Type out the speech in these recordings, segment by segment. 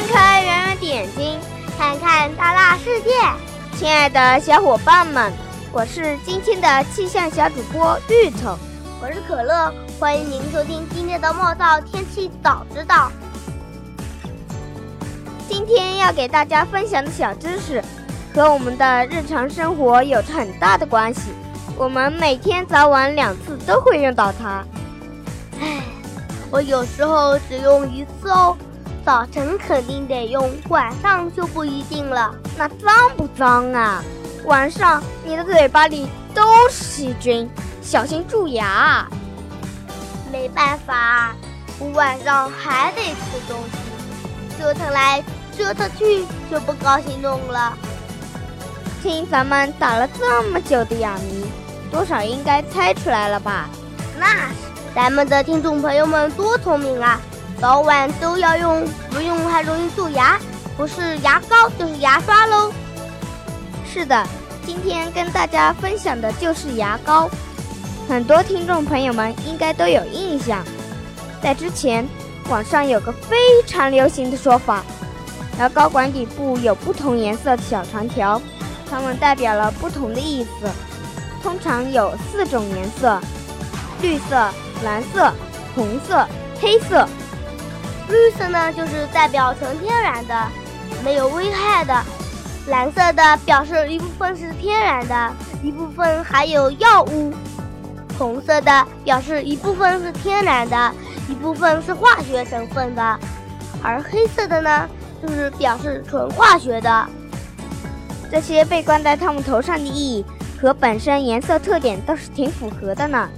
睁开圆圆眼睛，看看大大世界，亲爱的小伙伴们，我是今天的气象小主播芋头，我是可乐，欢迎您收听今天的莫道天气早知道。今天要给大家分享的小知识，和我们的日常生活有着很大的关系。我们每天早晚两次都会用到它。唉，我有时候只用一次哦。早晨肯定得用，晚上就不一定了。那脏不脏啊？晚上你的嘴巴里都是细菌，小心蛀牙。没办法，我晚上还得吃东西，折腾来折腾去就不高兴弄了。听咱们打了这么久的哑谜，多少应该猜出来了吧？那是，咱们的听众朋友们多聪明啊！早晚都要用，不用还容易蛀牙，不是牙膏就是牙刷喽。是的，今天跟大家分享的就是牙膏。很多听众朋友们应该都有印象，在之前网上有个非常流行的说法，牙膏管底部有不同颜色的小长条，它们代表了不同的意思。通常有四种颜色：绿色、蓝色、红色、黑色。绿色呢，就是代表纯天然的，没有危害的；蓝色的表示一部分是天然的，一部分含有药物；红色的表示一部分是天然的，一部分是化学成分的；而黑色的呢，就是表示纯化学的。这些被冠在他们头上的意义和本身颜色特点倒是挺符合的呢。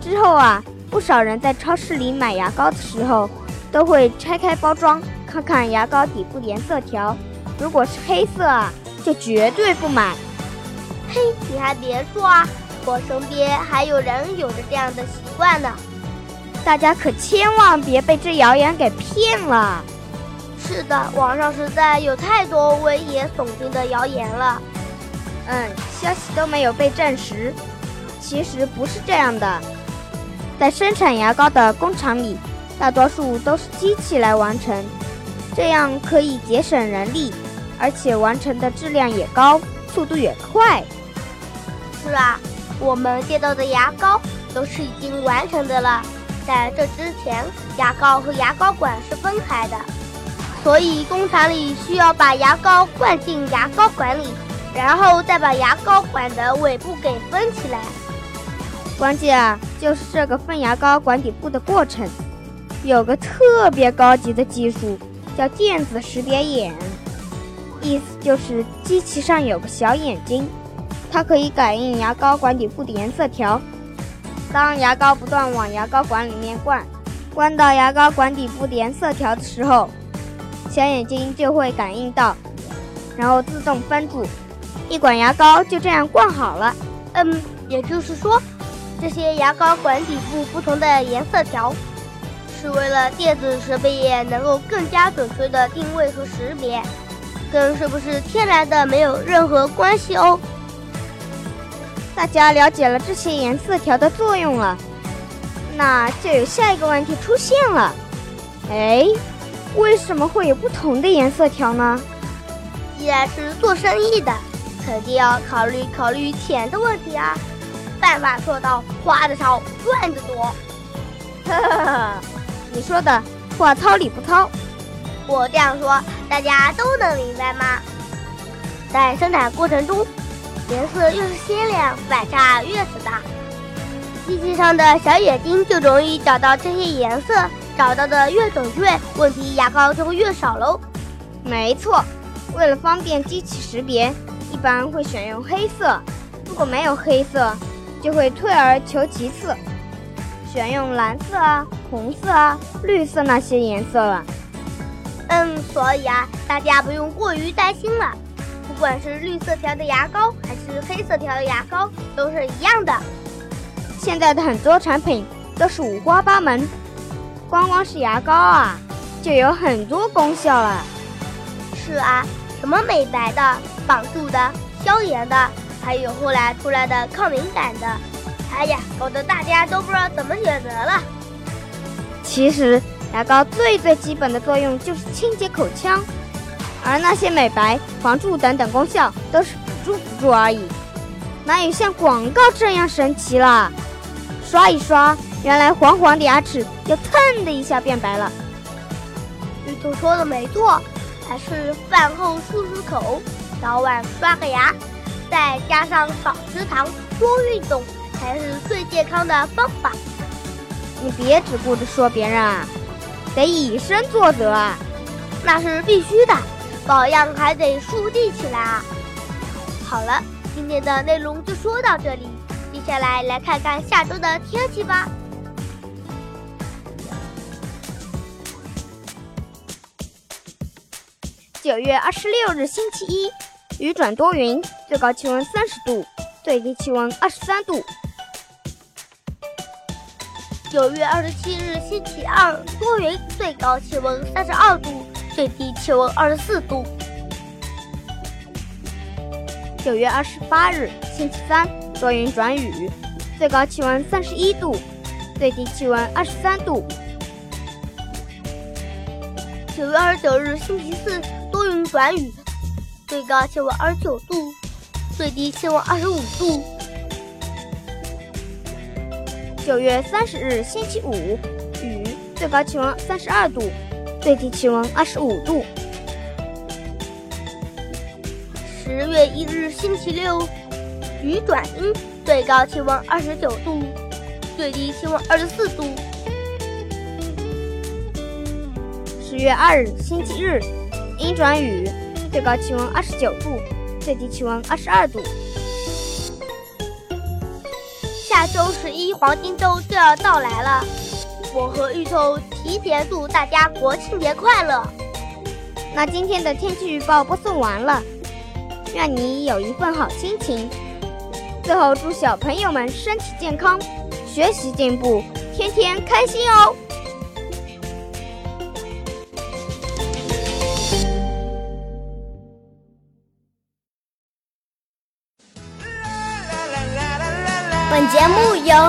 之后啊，不少人在超市里买牙膏的时候。都会拆开包装看看牙膏底部颜色条，如果是黑色啊，就绝对不买。嘿，你还别说啊，我身边还有人有着这样的习惯呢。大家可千万别被这谣言给骗了。是的，网上实在有太多危言耸听的谣言了。嗯，消息都没有被证实。其实不是这样的，在生产牙膏的工厂里。大多数都是机器来完成，这样可以节省人力，而且完成的质量也高，速度也快。是啊，我们见到的牙膏都是已经完成的了。在这之前，牙膏和牙膏管是分开的，所以工厂里需要把牙膏灌进牙膏管里，然后再把牙膏管的尾部给封起来。关键啊，就是这个分牙膏管底部的过程。有个特别高级的技术，叫电子识别眼，意思就是机器上有个小眼睛，它可以感应牙膏管底部的颜色条。当牙膏不断往牙膏管里面灌，灌到牙膏管底部的颜色条的时候，小眼睛就会感应到，然后自动分住，一管牙膏就这样灌好了。嗯，也就是说，这些牙膏管底部不同的颜色条。是为了电子识别眼能够更加准确的定位和识别，跟是不是天然的没有任何关系哦。大家了解了这些颜色条的作用了，那就有下一个问题出现了。哎，为什么会有不同的颜色条呢？既然是做生意的，肯定要考虑考虑钱的问题啊。办法做到花的少，赚的多。哈哈哈。你说的话糙理不糙，我这样说大家都能明白吗？在生产过程中，颜色越是鲜亮，反差越是大，机器上的小眼睛就容易找到这些颜色，找到的越准确，问题牙膏就会越少喽。没错，为了方便机器识别，一般会选用黑色，如果没有黑色，就会退而求其次。选用蓝色啊、红色啊、绿色那些颜色了。嗯，所以啊，大家不用过于担心了。不管是绿色条的牙膏还是黑色条的牙膏，都是一样的。现在的很多产品都是五花八门，光光是牙膏啊，就有很多功效了。是啊，什么美白的、绑住的、消炎的，还有后来出来的抗敏感的，哎呀，搞得大家都不知道怎么选择了。其实。牙膏最最基本的作用就是清洁口腔，而那些美白、防蛀等等功效都是辅助辅助而已，哪有像广告这样神奇啦？刷一刷，原来黄黄的牙齿就蹭的一下变白了。芋头说的没错，还是饭后漱漱口，早晚刷个牙，再加上少吃糖、多运动，才是最健康的方法。你别只顾着说别人啊！得以身作则啊，那是必须的，保养还得树立起来啊。好了，今天的内容就说到这里，接下来来看看下周的天气吧。九月二十六日星期一，雨转多云，最高气温三十度，最低气温二十三度。九月二十七日星期二，多云，最高气温三十二度，最低气温二十四度。九月二十八日星期三，多云转雨，最高气温三十一度，最低气温二十三度。九月二十九日星期四，多云转雨，最高气温二十九度，最低气温二十五度。九月三十日星期五，雨，最高气温三十二度，最低气温二十五度。十月一日星期六，雨转阴，最高气温二十九度，最低气温二十四度。十月二日星期日，阴转雨，最高气温二十九度，最低气温二十二度。周十一黄金周就要到来了，我和芋头提前祝大家国庆节快乐。那今天的天气预报播送完了，愿你有一份好心情。最后祝小朋友们身体健康，学习进步，天天开心哦。